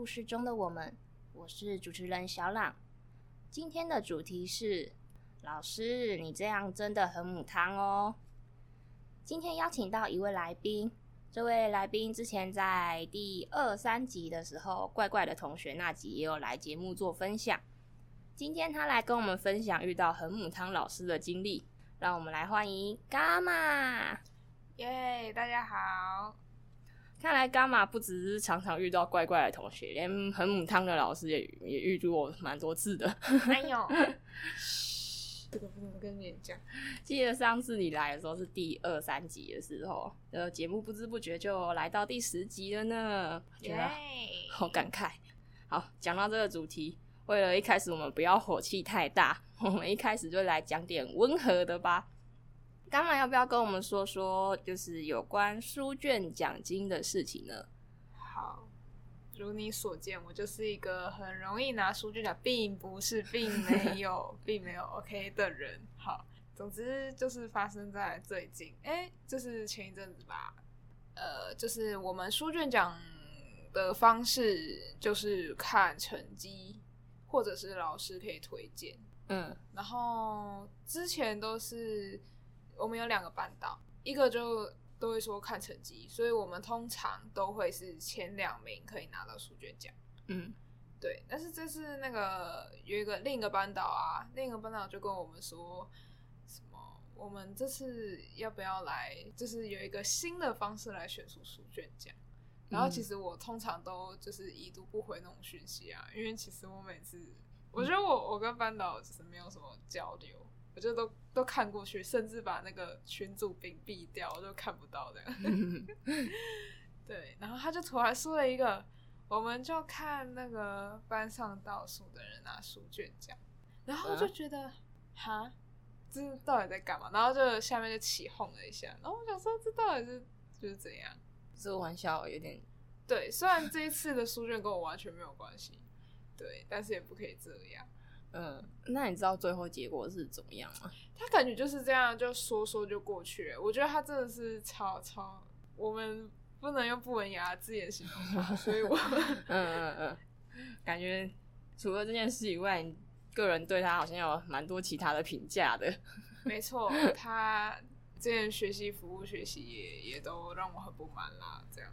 故事中的我们，我是主持人小朗。今天的主题是：老师，你这样真的很母汤哦。今天邀请到一位来宾，这位来宾之前在第二三集的时候，怪怪的同学那集也有来节目做分享。今天他来跟我们分享遇到很母汤老师的经历，让我们来欢迎伽马。耶，大家好。看来伽马不只是常常遇到怪怪的同学，连很母汤的老师也也遇到过蛮多次的。哎呦，这个不能跟你讲。记得上次你来的时候是第二三集的时候，呃，节目不知不觉就来到第十集了呢，觉得好感慨。好，讲到这个主题，为了一开始我们不要火气太大，我们一开始就来讲点温和的吧。伽马要不要跟我们说说，就是有关书卷奖金的事情呢？好，如你所见，我就是一个很容易拿书卷奖，并不是，并没有，并没有 OK 的人。好，总之就是发生在最近，哎、欸，就是前一阵子吧。呃，就是我们书卷奖的方式就是看成绩，或者是老师可以推荐。嗯，然后之前都是。我们有两个班导，一个就都会说看成绩，所以我们通常都会是前两名可以拿到书卷奖。嗯，对。但是这次那个有一个另一个班导啊，另一个班导就跟我们说什么，我们这次要不要来，就是有一个新的方式来选出书卷奖。然后其实我通常都就是已读不回那种讯息啊，因为其实我每次我觉得我我跟班导其实没有什么交流。我就都都看过去，甚至把那个群主屏蔽掉，我就看不到的。对，然后他就突然说了一个，我们就看那个班上倒数的人拿书卷奖，然后就觉得，哈、啊，这到底在干嘛？然后就下面就起哄了一下，然后我想说，这到底是就是怎样？这个玩笑有点，对，虽然这一次的书卷跟我完全没有关系，对，但是也不可以这样。嗯，那你知道最后结果是怎么样吗？他感觉就是这样，就说说就过去了。我觉得他真的是超超，我们不能用不文雅的字眼形容他，所以我 嗯嗯嗯，感觉除了这件事以外，你个人对他好像有蛮多其他的评价的。没错，他之前学习服务学习也也都让我很不满啦，这样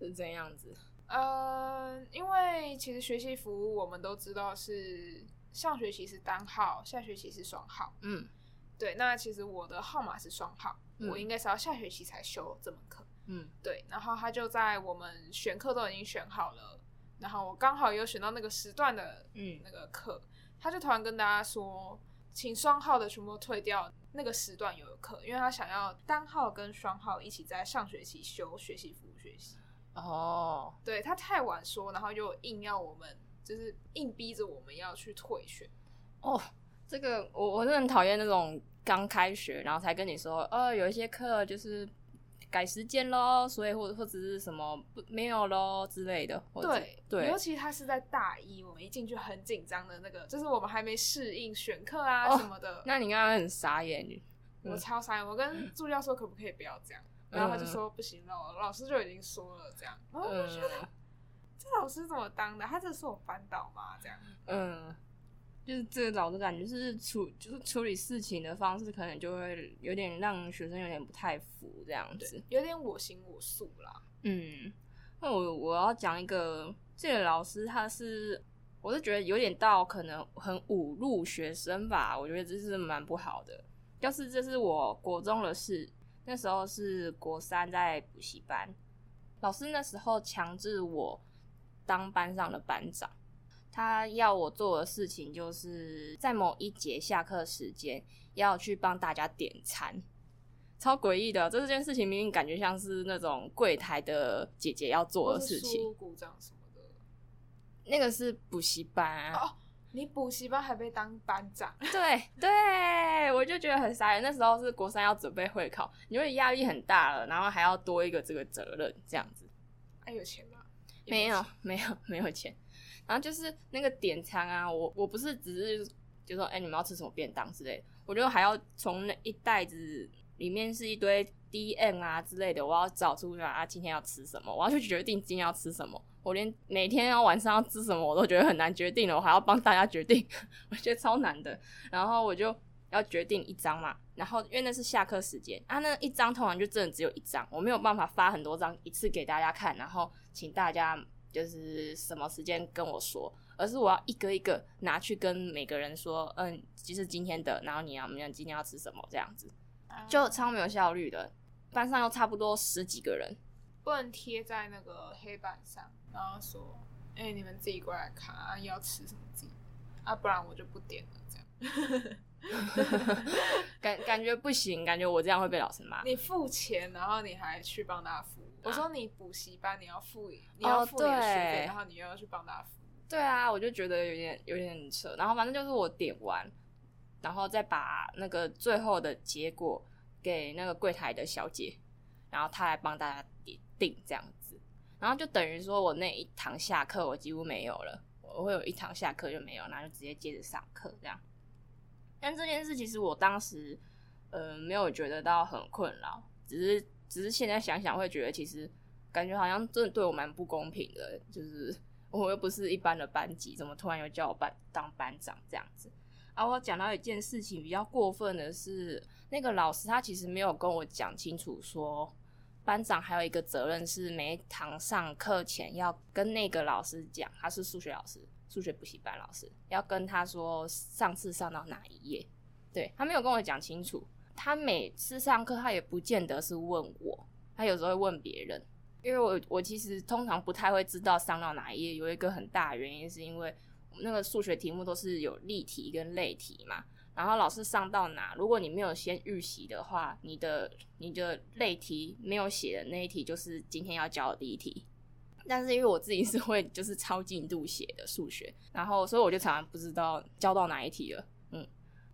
是这样子。呃，因为其实学习服务我们都知道是。上学期是单号，下学期是双号。嗯，对。那其实我的号码是双号，嗯，我应该是要下学期才修这门课。嗯，对。然后他就在我们选课都已经选好了，然后我刚好有选到那个时段的嗯那个课，他就突然跟大家说，请双号的全部退掉那个时段有的课，因为他想要单号跟双号一起在上学期修学习服务学习。哦，对，他太晚说，然后又硬要我们。就是硬逼着我们要去退选哦，这个我我是很讨厌那种刚开学然后才跟你说，呃，有一些课就是改时间咯，所以或者或者是什么不没有咯之类的。对对，尤其他是在大一，我们一进去很紧张的那个，就是我们还没适应选课啊什么的。哦，那你刚刚很傻眼，我超傻眼。我跟助教说可不可以不要这样，然后他就说不行了，老师就已经说了这样。然后我觉得。这老师怎么当的？他这是我班导吗？这样，嗯，就是这个老师感觉是处，就是处理事情的方式，可能就会有点让学生有点不太服，这样子，有点我行我素啦。嗯，那我我要讲一个，这个老师他是，我是觉得有点到可能很侮辱学生吧，我觉得这是蛮不好的。要是这是我国中的事，那时候是国三在补习班，老师那时候强制我。当班上的班长，他要我做的事情就是在某一节下课时间要去帮大家点餐，超诡异的。这件事情明明感觉像是那种柜台的姐姐要做的事情。鼓掌什么的，那个是补习班哦。你补习班还被当班长？对对，我就觉得很傻眼。那时候是国三要准备会考，因为压力很大了，然后还要多一个这个责任，这样子。还有钱吗？没有，没有，没有钱。然后就是那个点餐啊，我我不是只是就说，哎、你们要吃什么便当之类的，我就还要从那一袋子里面是一堆 DM 啊之类的，我要找出来啊，今天要吃什么，我要去决定今天要吃什么。我连每天要晚上要吃什么我都觉得很难决定了，我还要帮大家决定，我觉得超难的。然后我就要决定一张嘛，然后因为那是下课时间啊，那一张通常就真的只有一张，我没有办法发很多张一次给大家看，然后请大家就是什么时间跟我说，而是我要一个一个拿去跟每个人说，嗯，就是今天的，然后你要明天今天要吃什么这样子，就超没有效率的。班上又差不多十几个人，不能贴在那个黑板上，然后说，哎、欸，你们自己过来看啊，要吃什么自己，啊，不然我就不点了，这样。感感觉不行，感觉我这样会被老师骂。你付钱，然后你还去帮他付。啊、我说你补习班，你要付，你要付点学费，然后你又要去帮他付。对啊，我就觉得有点有点扯。然后反正就是我点完，然后再把那个最后的结果给那个柜台的小姐，然后她来帮大家点定这样子。然后就等于说我那一堂下课我几乎没有了，我会有一堂下课就没有，然后就直接接着上课这样。但这件事其实我当时，呃，没有觉得到很困扰，只是只是现在想想会觉得，其实感觉好像真的对我蛮不公平的，就是 我又不是一般的班级，怎么突然又叫我班当班长这样子？啊，我讲到一件事情比较过分的是，那个老师他其实没有跟我讲清楚说，班长还有一个责任是每一堂上课前要跟那个老师讲，他是数学老师。数学补习班老师要跟他说上次上到哪一页，对，他没有跟我讲清楚。他每次上课他也不见得是问我，他有时候会问别人。因为我我其实通常不太会知道上到哪一页，有一个很大的原因是因为那个数学题目都是有例题跟类题嘛。然后老师上到哪，如果你没有先预习的话，你的你的类题没有写的那一题就是今天要教的第一题。但是因为我自己是会就是抄进度写的数学，然后所以我就常常不知道教到哪一题了。嗯，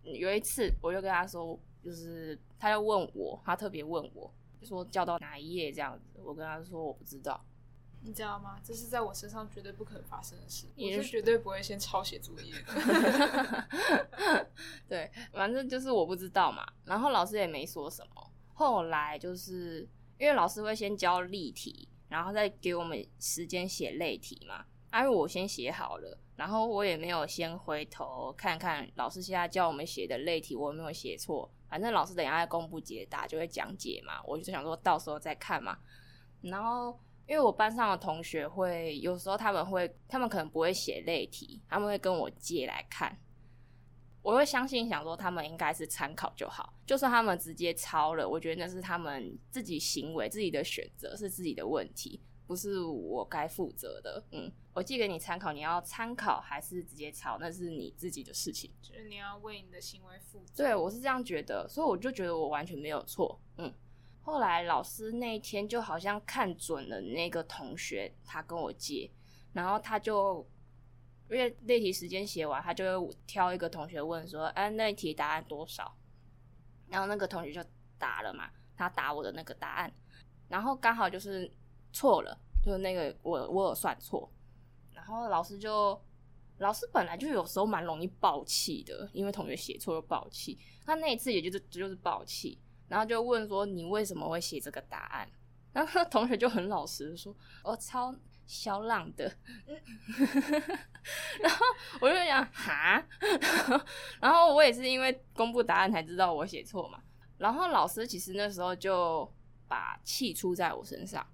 有一次我就跟他说，就是他要问我，他特别问我，就说教到哪一页这样子。我跟他说我不知道，你知道吗？这是在我身上绝对不可能发生的事，你是绝对不会先抄写作业的。对，反正就是我不知道嘛。然后老师也没说什么。后来就是因为老师会先教例题。然后再给我们时间写类题嘛，因为我先写好了，然后我也没有先回头看看老师现在教我们写的类题，我有没有写错。反正老师等下在公布解答就会讲解嘛，我就想说到时候再看嘛。然后因为我班上的同学会有时候他们会，他们可能不会写类题，他们会跟我借来看。我会相信，想说他们应该是参考就好。就算他们直接抄了，我觉得那是他们自己行为、自己的选择，是自己的问题，不是我该负责的。嗯，我寄给你参考，你要参考还是直接抄，那是你自己的事情。就是你要为你的行为负责。对，我是这样觉得，所以我就觉得我完全没有错。嗯，后来老师那一天就好像看准了那个同学，他跟我借，然后他就。因为那题时间写完，他就会挑一个同学问说：“哎、啊，那题答案多少？”然后那个同学就答了嘛，他答我的那个答案，然后刚好就是错了，就是那个我我有算错，然后老师就老师本来就有时候蛮容易爆气的，因为同学写错就爆气，他那一次也就是就是爆气，然后就问说：“你为什么会写这个答案？”然后 同学就很老实说：“我抄。”肖浪的，然后我就想哈，然后我也是因为公布答案才知道我写错嘛。然后老师其实那时候就把气出在我身上，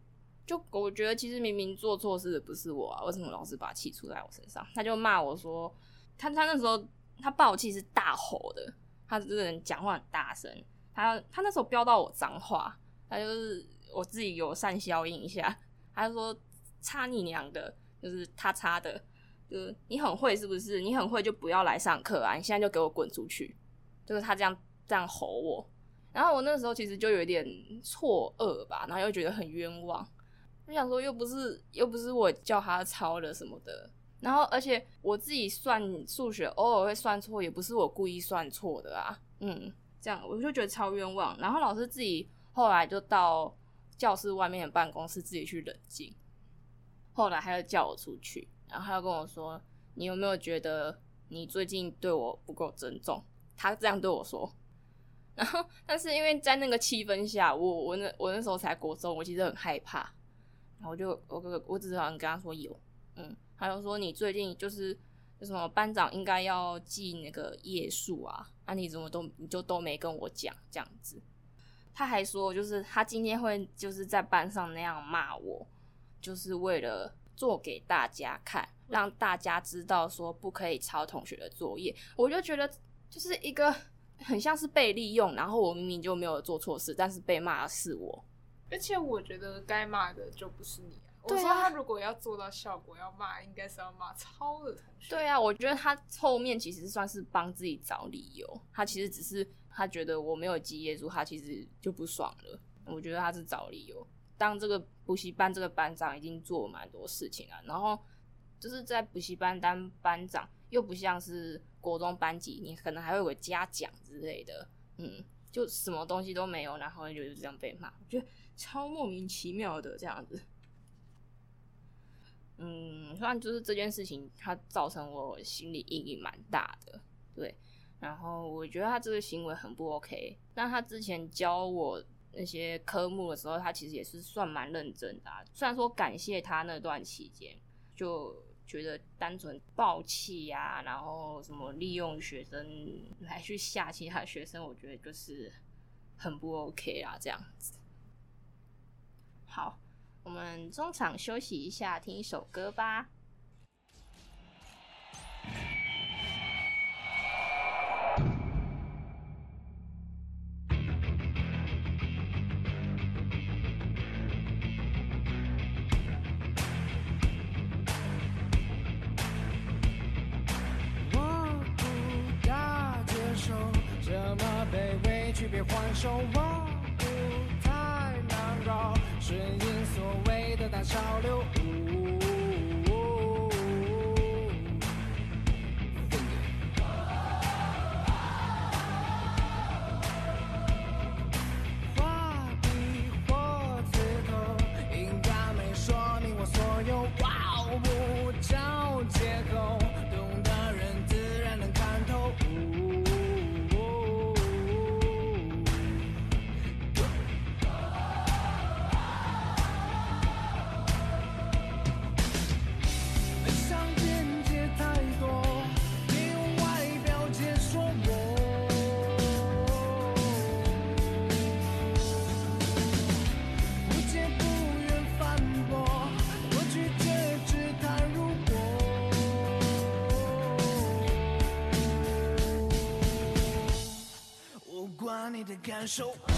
就我觉得其实明明做错事的不是我啊，为什么老是把气出在我身上？他就骂我说，他他那时候他爆气是大吼的，他这个人讲话很大声，他他那时候飙到我脏话，他就是我自己有善消应一下，他就说。擦你娘的，就是他擦的，就是你很会是不是？你很会就不要来上课啊！你现在就给我滚出去！就是他这样这样吼我，然后我那时候其实就有点错愕吧，然后又觉得很冤枉，我想说又不是又不是我叫他抄的什么的，然后而且我自己算数学偶尔会算错，也不是我故意算错的啊，嗯，这样我就觉得超冤枉。然后老师自己后来就到教室外面的办公室自己去冷静。后来他又叫我出去，然后他又跟我说：“你有没有觉得你最近对我不够尊重？”他这样对我说。然后，但是因为在那个气氛下，我我那我那时候才国中，我其实很害怕。然后我就我我我只是好像跟他说有，嗯，他就说你最近就是就什么班长应该要记那个页数啊，啊你怎么都你就都没跟我讲这样子。他还说就是他今天会就是在班上那样骂我，就是为了做给大家看，让大家知道说不可以抄同学的作业。我就觉得就是一个。很像是被利用，然后我明明就没有做错事，但是被骂的是我。而且我觉得该骂的就不是你啊。我说他如果要做到效果，要骂应该是要骂超的同学。对啊，我觉得他后面其实算是帮自己找理由。他其实只是他觉得我没有记业主，他其实就不爽了。我觉得他是找理由。当这个补习班这个班长已经做蛮多事情了，然后就是在补习班当班长，又不像是。国中班级，你可能还会有个嘉奖之类的，嗯，就什么东西都没有，然后就这样被骂，我觉得超莫名其妙的这样子。嗯，虽然就是这件事情，它造成我心理阴影蛮大的，对。然后我觉得他这个行为很不 OK，但他之前教我那些科目的时候，他其实也是算蛮认真的。虽然说感谢他那段期间，就。觉得单纯爆气呀，然后什么利用学生来去吓其他学生，我觉得就是很不 OK 啊，这样子。好，我们中场休息一下，听一首歌吧。感受。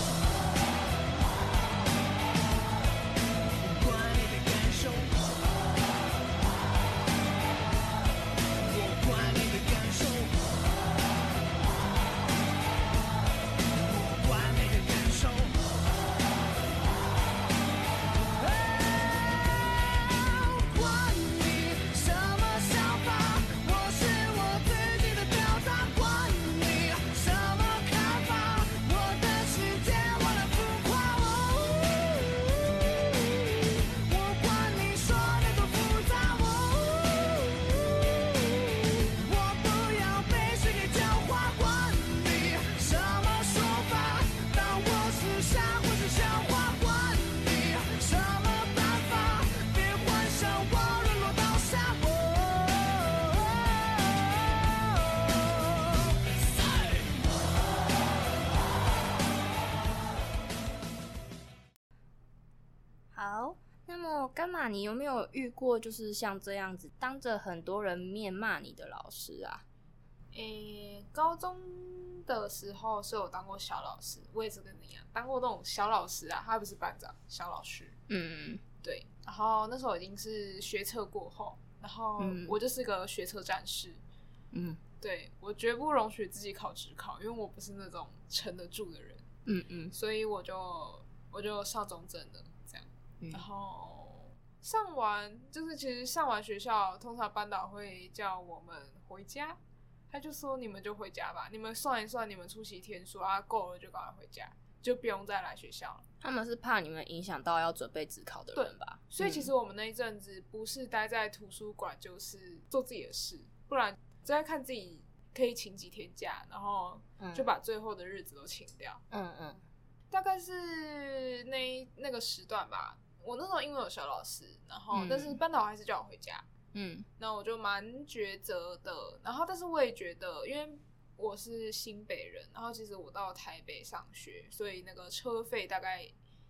干嘛？你有没有遇过就是像这样子当着很多人面骂你的老师啊？诶、欸，高中的时候是有当过小老师，我也是跟你一样当过那种小老师啊。他不是班长，小老师。嗯，对。然后那时候已经是学测过后，然后我就是个学测战士。嗯，对，我绝不容许自己考职考，因为我不是那种撑得住的人。嗯嗯，所以我就我就上中正了，这样。嗯、然后。上完就是，其实上完学校，通常班导会叫我们回家，他就说你们就回家吧，你们算一算你们出席天数啊，够了就赶快回家，就不用再来学校了。他们是怕你们影响到要准备自考的人吧？所以其实我们那一阵子不是待在图书馆，就是做自己的事，不然在看自己可以请几天假，然后就把最后的日子都请掉。嗯嗯，大概是那那个时段吧。我那时候因为有小老师，然后、嗯、但是班导还是叫我回家。嗯，那我就蛮抉择的。然后，但是我也觉得，因为我是新北人，然后其实我到台北上学，所以那个车费大概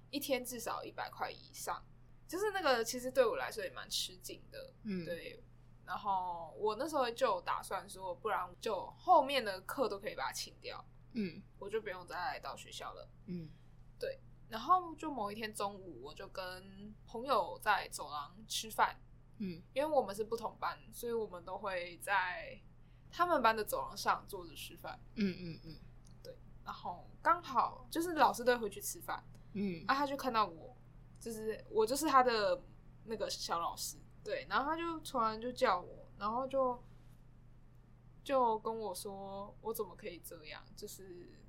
一天至少一百块以上，就是那个其实对我来说也蛮吃紧的。嗯，对。然后我那时候就打算说，不然就后面的课都可以把它请掉。嗯，我就不用再来到学校了。嗯，对。然后就某一天中午，我就跟朋友在走廊吃饭。嗯，因为我们是不同班，所以我们都会在他们班的走廊上坐着吃饭。嗯嗯嗯，对。然后刚好就是老师都会回去吃饭。嗯，啊，他就看到我，就是我就是他的那个小老师。对，然后他就突然就叫我，然后就就跟我说，我怎么可以这样？就是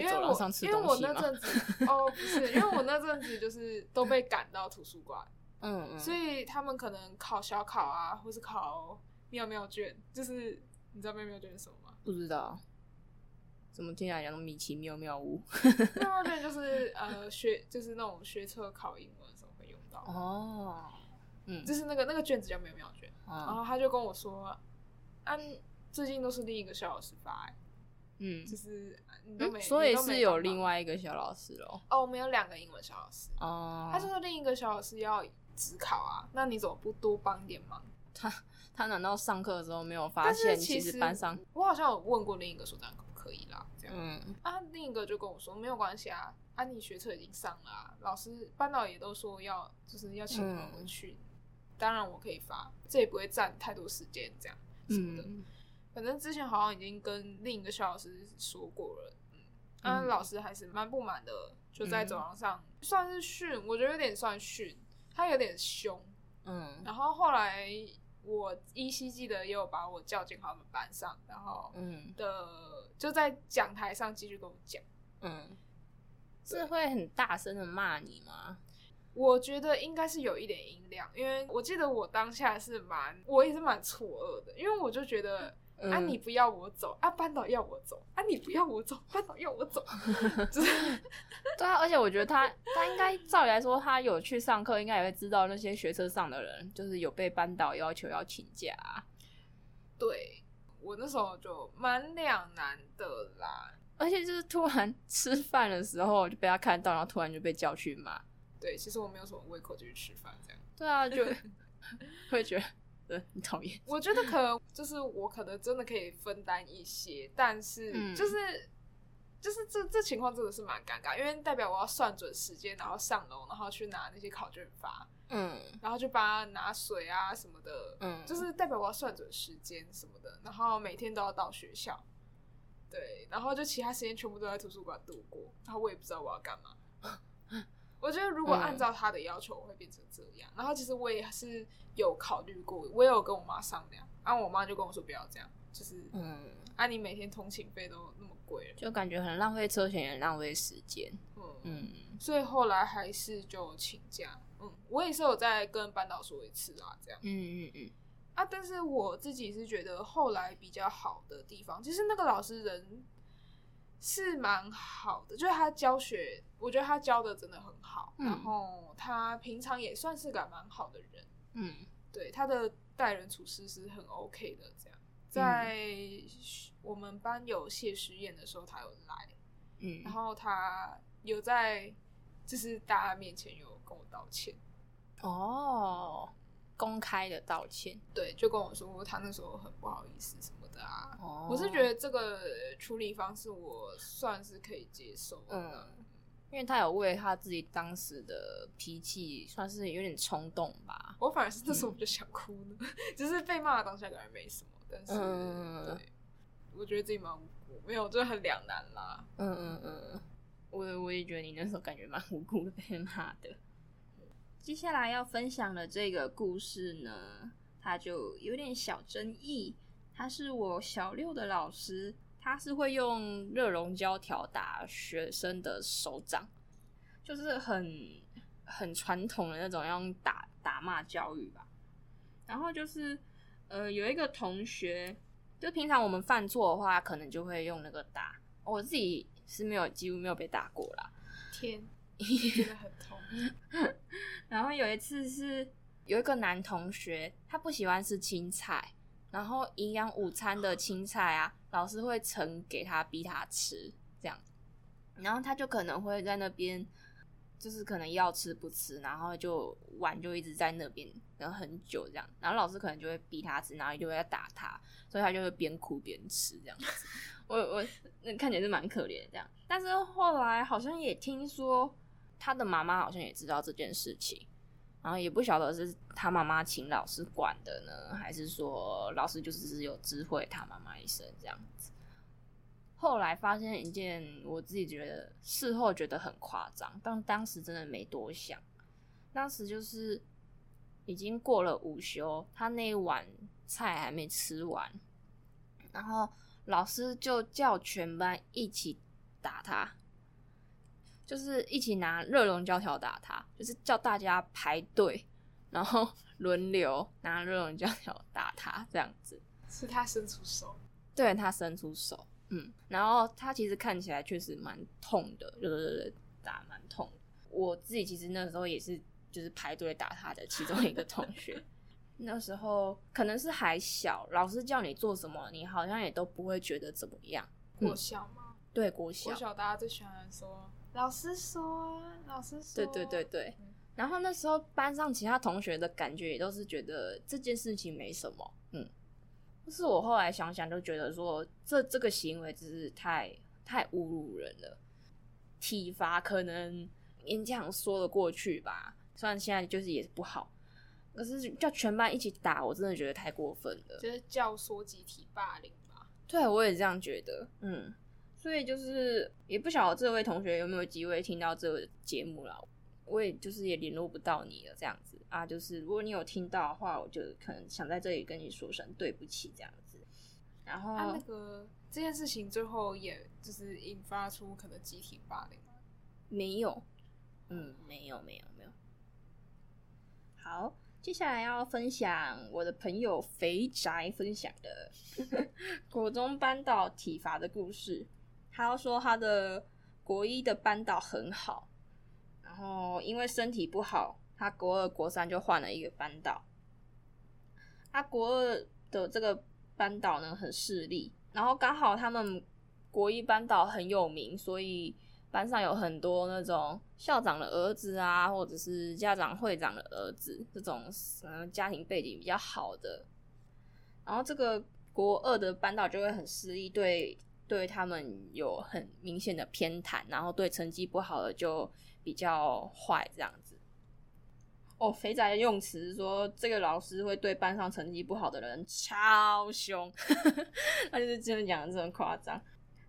因为我因为我那阵子哦不是，因为我那阵子就是都被赶到图书馆。嗯嗯，所以他们可能考小考啊，或是考妙妙卷，就是你知道妙妙卷是什么吗？不知道，怎么听起来讲米奇妙妙屋？妙妙卷就是呃学，就是那种学测考英文的时候会用到哦。嗯，就是那个那个卷子叫妙妙卷，嗯、然后他就跟我说，啊，最近都是另一个小老师发，嗯，就是你都没，嗯、所以是有另外一个小老师喽？哦，我们有两个英文小老师哦，他就说另一个小老师要。指考啊，那你怎么不多帮点忙？他他难道上课的时候没有发现？其实班上我好像有问过另一个所长可不可以啦，这样。嗯啊，另一个就跟我说没有关系啊，啊你学车已经上了啊，老师班导也都说要就是要请我们去，嗯、当然我可以发，这也不会占太多时间，这样什么的。嗯、反正之前好像已经跟另一个肖老师说过了，嗯，啊老师还是蛮不满的，就在走廊上、嗯、算是训，我觉得有点算训。他有点凶，嗯，然后后来我依稀记得也有把我叫进他们班上，然后嗯的就在讲台上继续跟我讲，嗯，是会很大声的骂你吗？我觉得应该是有一点音量，因为我记得我当下是蛮，我也是蛮错愕的，因为我就觉得。嗯、啊！你不要我走啊！班导要我走啊！你不要我走，班导要我走。就是 对啊，而且我觉得他他应该照理来说，他有去上课，应该也会知道那些学车上的人，就是有被班导要求要请假。对，我那时候就蛮两难的啦，而且就是突然 吃饭的时候就被他看到，然后突然就被叫去骂。对，其实我没有什么胃口就去吃饭，这样。对啊，就会觉得。对，你讨厌。我觉得可能就是我可能真的可以分担一些，但是就是、嗯、就是这这情况真的是蛮尴尬，因为代表我要算准时间，然后上楼，然后去拿那些考卷发，嗯，然后就帮他拿水啊什么的，嗯，就是代表我要算准时间什么的，然后每天都要到学校，对，然后就其他时间全部都在图书馆度过，然后我也不知道我要干嘛。我觉得如果按照他的要求，我会变成这样。然后其实我也是有考虑过，我也有跟我妈商量，然后我妈就跟我说不要这样，就是嗯，啊你每天通勤费都那么贵了，就感觉很浪费车钱，也浪费时间。嗯嗯，所以后来还是就请假。嗯，我也是有在跟班导说一次啊，这样。嗯嗯嗯。啊，但是我自己是觉得后来比较好的地方，其实那个老师人。是蛮好的，就是他教学，我觉得他教的真的很好。嗯、然后他平常也算是个蛮好的人。嗯，对，他的待人处事是很 OK 的。这样，在我们班有谢师宴的时候，他有来。嗯，然后他有在，就是大家面前有跟我道歉。哦，公开的道歉。对，就跟我说他那时候很不好意思什么。啊，oh. 我是觉得这个处理方式我算是可以接受的，嗯，因为他有为他自己当时的脾气，算是有点冲动吧。我反而是那时候我就想哭呢，嗯、就是被骂的当下感觉没什么，但是，嗯、对，我觉得自己蛮无辜，没有，就很两难啦。嗯嗯嗯，我我也觉得你那时候感觉蛮无辜的被骂的。接下来要分享的这个故事呢，它就有点小争议。他是我小六的老师，他是会用热熔胶条打学生的手掌，就是很很传统的那种用打打骂教育吧。然后就是呃有一个同学就平常我们犯错的话，可能就会用那个打。我自己是没有，几乎没有被打过啦。天，真的很痛。然后有一次是有一个男同学，他不喜欢吃青菜，然后营养午餐的青菜啊，老师会盛给他，逼他吃这样。然后他就可能会在那边。就是可能要吃不吃，然后就碗就一直在那边，然后很久这样，然后老师可能就会逼他吃，然后就会打他，所以他就会边哭边吃这样子。我我那看起来是蛮可怜的这样，但是后来好像也听说他的妈妈好像也知道这件事情，然后也不晓得是他妈妈请老师管的呢，还是说老师就是只有知会他妈妈一声这样子。后来发现一件我自己觉得事后觉得很夸张，但当时真的没多想。当时就是已经过了午休，他那一碗菜还没吃完，然后老师就叫全班一起打他，就是一起拿热熔胶条打他，就是叫大家排队，然后轮流拿热熔胶条打他，这样子。是他伸出手，对，他伸出手。嗯，然后他其实看起来确实蛮痛的，就是打蛮痛的。我自己其实那时候也是，就是排队打他的其中一个同学。那时候可能是还小，老师叫你做什么，你好像也都不会觉得怎么样。我小吗？对，国小。国小大家最喜欢说老师说，老师说。对对对对。然后那时候班上其他同学的感觉也都是觉得这件事情没什么，嗯。就是我后来想想，就觉得说这这个行为真是太太侮辱人了。体罚可能勉强说得过去吧，虽然现在就是也是不好，可是叫全班一起打，我真的觉得太过分了。就是教唆集体霸凌吧？对，我也这样觉得。嗯，所以就是也不晓得这位同学有没有机会听到这个节目了。我也就是也联络不到你了，这样子啊，就是如果你有听到的话，我就可能想在这里跟你说声对不起，这样子。然后、啊、那个这件事情最后也就是引发出可能集体霸凌吗？没有，嗯，没有，没有，没有。好，接下来要分享我的朋友肥宅分享的 国中班导体罚的故事。他要说他的国一的班导很好。然后因为身体不好，他国二、国三就换了一个班导。他国二的这个班导呢很势利，然后刚好他们国一班导很有名，所以班上有很多那种校长的儿子啊，或者是家长会长的儿子，这种嗯家庭背景比较好的。然后这个国二的班导就会很势利，对对他们有很明显的偏袒，然后对成绩不好的就。比较坏这样子哦，肥仔的用词说这个老师会对班上成绩不好的人超凶，他就是真的讲的这么夸张。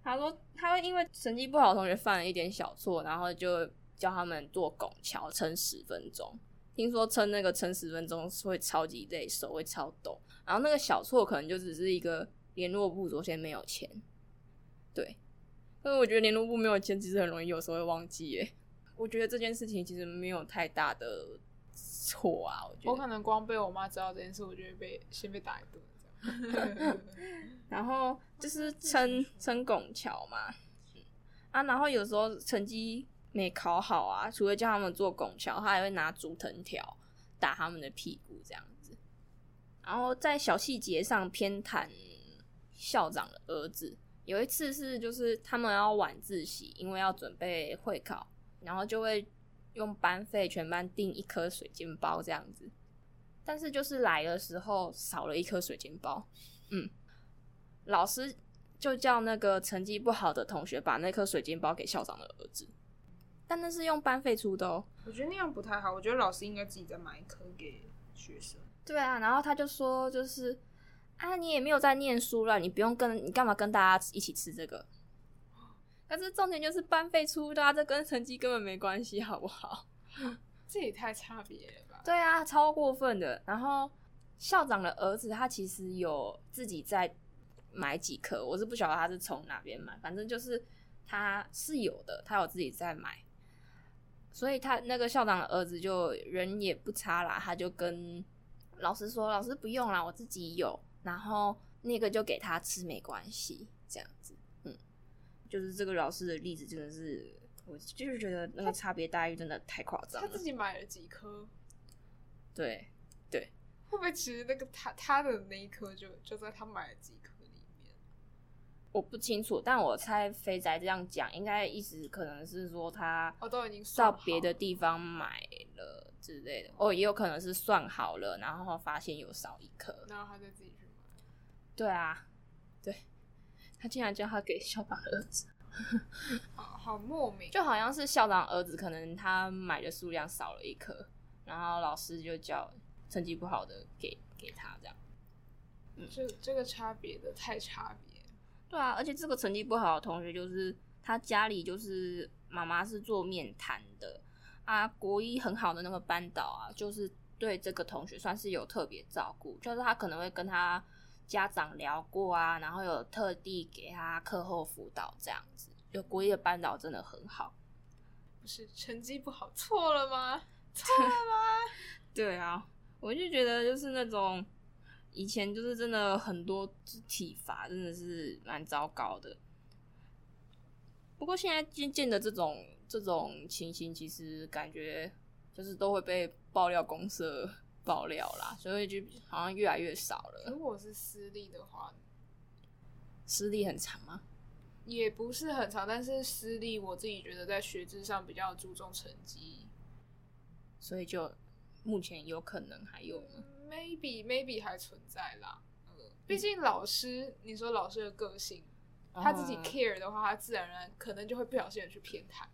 他说他会因为成绩不好的同学犯了一点小错，然后就教他们做拱桥撑十分钟。听说撑那个撑十分钟会超级累，手会超抖。然后那个小错可能就只是一个联络部昨天没有钱，对。但是我觉得联络部没有签其实很容易有时候会忘记耶。我觉得这件事情其实没有太大的错啊，我觉得。我可能光被我妈知道这件事，我就会被先被打一顿这样。然后就是撑撑拱桥嘛，啊，然后有时候成绩没考好啊，除了叫他们做拱桥，他还会拿竹藤条打他们的屁股这样子。然后在小细节上偏袒校长的儿子。有一次是就是他们要晚自习，因为要准备会考。然后就会用班费全班订一颗水晶包这样子，但是就是来的时候少了一颗水晶包，嗯，老师就叫那个成绩不好的同学把那颗水晶包给校长的儿子，但那是用班费出的哦。我觉得那样不太好，我觉得老师应该自己再买一颗给学生。对啊，然后他就说就是啊，你也没有在念书了，你不用跟你干嘛跟大家一起吃这个。但是重点就是班费出的啊，这跟成绩根本没关系，好不好？这也太差别了吧？对啊，超过分的。然后校长的儿子他其实有自己在买几颗，我是不晓得他是从哪边买，反正就是他是有的，他有自己在买。所以他那个校长的儿子就人也不差啦，他就跟老师说：“老师不用啦，我自己有。”然后那个就给他吃没关系，这样子，嗯，就是这个老师的例子真的是，我就是觉得那个差别待遇真的太夸张了。他自己买了几颗？对，对，会不会其实那个他他的那一颗就就在他买了几颗里面？我不清楚，但我猜肥仔这样讲，应该意思可能是说他哦都已经到别的地方买了之类的，哦，也有可能是算好了，然后发现有少一颗，然后他就自己。对啊，对，他竟然叫他给校长儿子，好好莫名，就好像是校长儿子可能他买的数量少了一颗。然后老师就叫成绩不好的给给他这样，嗯，这这个差别的太差别。对啊，而且这个成绩不好的同学就是他家里就是妈妈是做面谈的啊，国一很好的那个班导啊，就是对这个同学算是有特别照顾，就是他可能会跟他家长聊过啊，然后有特地给他课后辅导这样子，有国一的班导真的很好。不是成绩不好错了吗？错了吗？对啊，我就觉得就是那种以前就是真的很多体罚，真的是蛮糟糕的。不过现在渐渐的这种这种情形，其实感觉就是都会被爆料公社爆料啦，所以就好像越来越少了。如果是私立的话，私立很长吗？也不是很长，但是私立我自己觉得在学制上比较注重成绩。所以就目前有可能还有，maybe maybe 还存在啦。嗯，毕竟老师，你说老师的个性，嗯、他自己 care 的话，他自然而然可能就会不小心的去偏袒。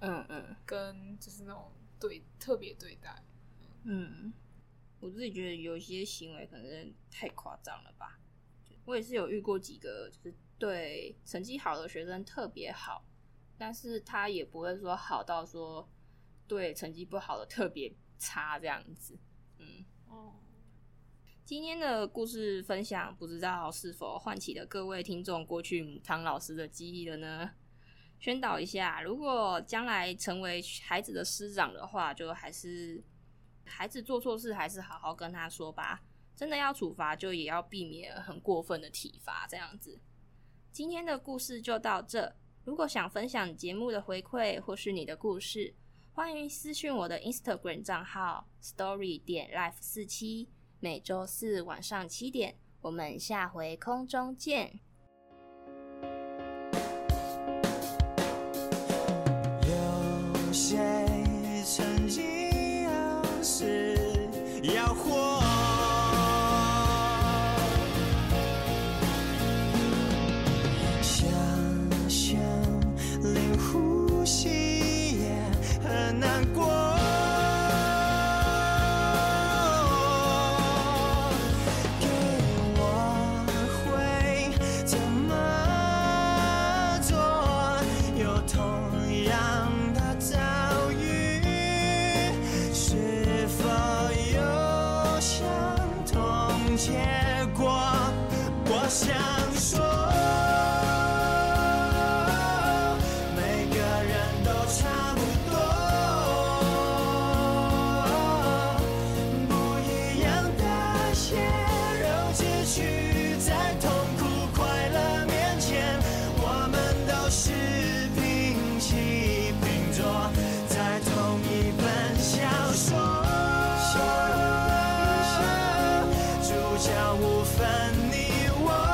嗯嗯，跟就是那种对特别对待。嗯，我自己觉得有一些行为可能太夸张了吧。我也是有遇过几个，就是对成绩好的学生特别好，但是他也不会说好到说。对成绩不好的特别差这样子，嗯哦。今天的故事分享，不知道是否唤起了各位听众过去母汤老师的记忆了呢？宣导一下，如果将来成为孩子的师长的话，就还是孩子做错事，还是好好跟他说吧。真的要处罚，就也要避免很过分的体罚这样子。今天的故事就到这。如果想分享节目的回馈，或是你的故事，欢迎私讯我的 Instagram 账号 story 点 life 四七，每周四晚上七点，我们下回空中见。有些脚步分你我